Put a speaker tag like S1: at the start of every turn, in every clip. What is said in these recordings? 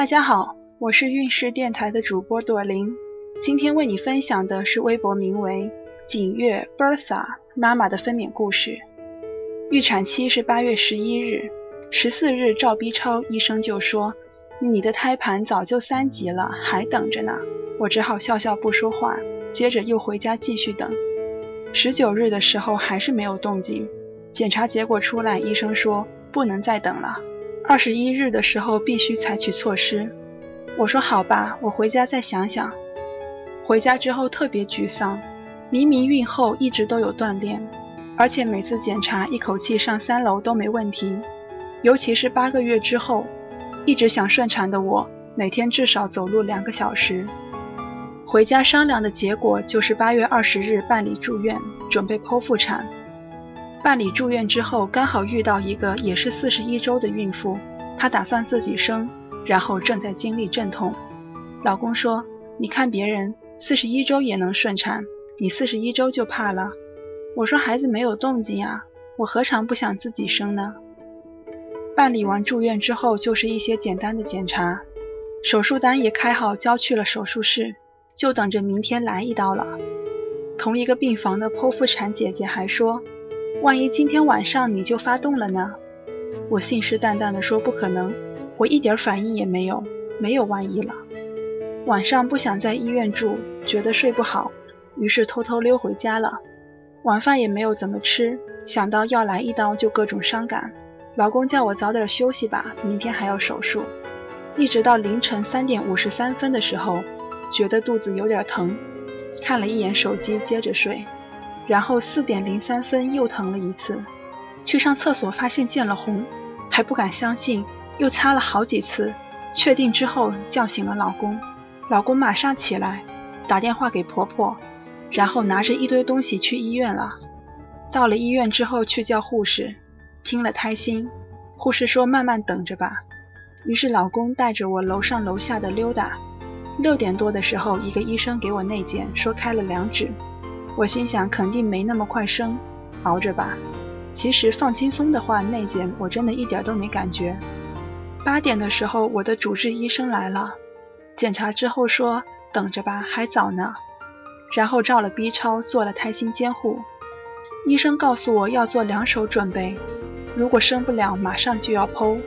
S1: 大家好，我是运势电台的主播朵琳，今天为你分享的是微博名为“景月 Bertha 妈妈的分娩故事”。预产期是八月十一日，十四日照 B 超，医生就说你的胎盘早就三级了，还等着呢。我只好笑笑不说话，接着又回家继续等。十九日的时候还是没有动静，检查结果出来，医生说不能再等了。二十一日的时候必须采取措施。我说好吧，我回家再想想。回家之后特别沮丧，明明孕后一直都有锻炼，而且每次检查一口气上三楼都没问题。尤其是八个月之后，一直想顺产的我，每天至少走路两个小时。回家商量的结果就是八月二十日办理住院，准备剖腹产。办理住院之后，刚好遇到一个也是四十一周的孕妇，她打算自己生，然后正在经历阵痛。老公说：“你看别人四十一周也能顺产，你四十一周就怕了。”我说：“孩子没有动静啊，我何尝不想自己生呢？”办理完住院之后，就是一些简单的检查，手术单也开好，交去了手术室。就等着明天来一刀了。同一个病房的剖腹产姐姐还说：“万一今天晚上你就发动了呢？”我信誓旦旦地说：“不可能，我一点反应也没有，没有万一了。”晚上不想在医院住，觉得睡不好，于是偷偷溜回家了。晚饭也没有怎么吃，想到要来一刀就各种伤感。老公叫我早点休息吧，明天还要手术。一直到凌晨三点五十三分的时候。觉得肚子有点疼，看了一眼手机，接着睡。然后四点零三分又疼了一次，去上厕所发现见了红，还不敢相信，又擦了好几次，确定之后叫醒了老公。老公马上起来，打电话给婆婆，然后拿着一堆东西去医院了。到了医院之后去叫护士，听了胎心，护士说慢慢等着吧。于是老公带着我楼上楼下的溜达。六点多的时候，一个医生给我内检，说开了两指。我心想，肯定没那么快生，熬着吧。其实放轻松的话，内检我真的一点都没感觉。八点的时候，我的主治医生来了，检查之后说等着吧，还早呢。然后照了 B 超，做了胎心监护。医生告诉我要做两手准备，如果生不了，马上就要剖，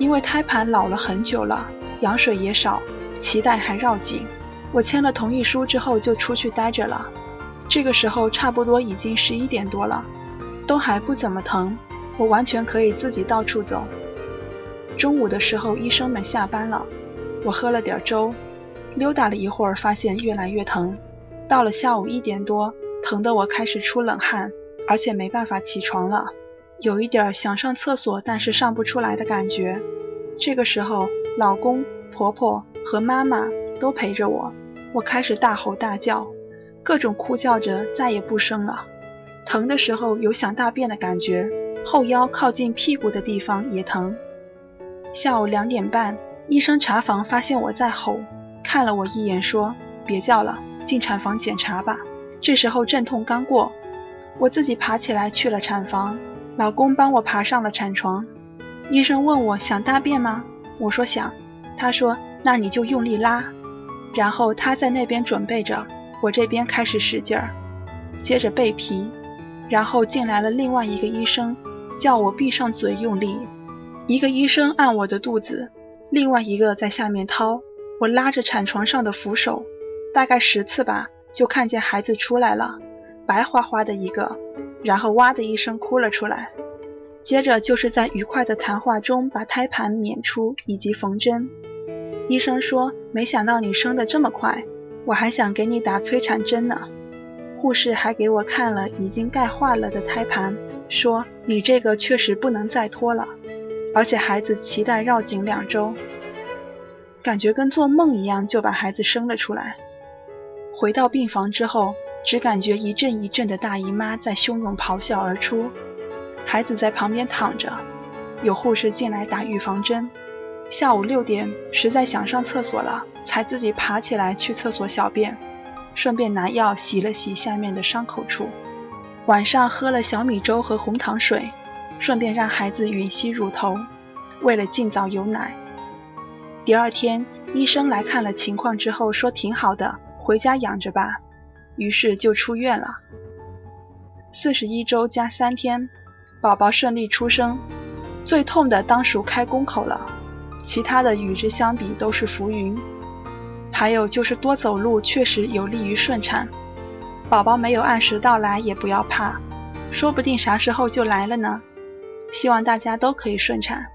S1: 因为胎盘老了很久了，羊水也少。脐带还绕颈，我签了同意书之后就出去待着了。这个时候差不多已经十一点多了，都还不怎么疼，我完全可以自己到处走。中午的时候医生们下班了，我喝了点粥，溜达了一会儿，发现越来越疼。到了下午一点多，疼得我开始出冷汗，而且没办法起床了，有一点想上厕所但是上不出来的感觉。这个时候，老公、婆婆。和妈妈都陪着我，我开始大吼大叫，各种哭叫着再也不生了。疼的时候有想大便的感觉，后腰靠近屁股的地方也疼。下午两点半，医生查房发现我在吼，看了我一眼说：“别叫了，进产房检查吧。”这时候阵痛刚过，我自己爬起来去了产房，老公帮我爬上了产床。医生问我想大便吗？我说想。他说。那你就用力拉，然后他在那边准备着，我这边开始使劲儿，接着背皮，然后进来了另外一个医生，叫我闭上嘴用力。一个医生按我的肚子，另外一个在下面掏。我拉着产床上的扶手，大概十次吧，就看见孩子出来了，白花花的一个，然后哇的一声哭了出来。接着就是在愉快的谈话中把胎盘娩出以及缝针。医生说：“没想到你生的这么快，我还想给你打催产针呢。”护士还给我看了已经钙化了的胎盘，说：“你这个确实不能再拖了，而且孩子脐带绕颈两周，感觉跟做梦一样，就把孩子生了出来。”回到病房之后，只感觉一阵一阵的大姨妈在汹涌咆哮而出，孩子在旁边躺着，有护士进来打预防针。下午六点，实在想上厕所了，才自己爬起来去厕所小便，顺便拿药洗了洗下面的伤口处。晚上喝了小米粥和红糖水，顺便让孩子吮吸乳头，为了尽早有奶。第二天，医生来看了情况之后说挺好的，回家养着吧。于是就出院了。四十一周加三天，宝宝顺利出生。最痛的当属开宫口了，其他的与之相比都是浮云。还有就是多走路确实有利于顺产。宝宝没有按时到来也不要怕，说不定啥时候就来了呢。希望大家都可以顺产。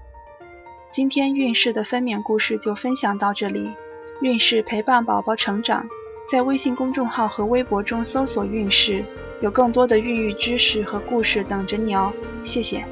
S1: 今天孕氏的分娩故事就分享到这里。孕氏陪伴宝宝成长，在微信公众号和微博中搜索“孕氏”，有更多的孕育知识和故事等着你哦。谢谢。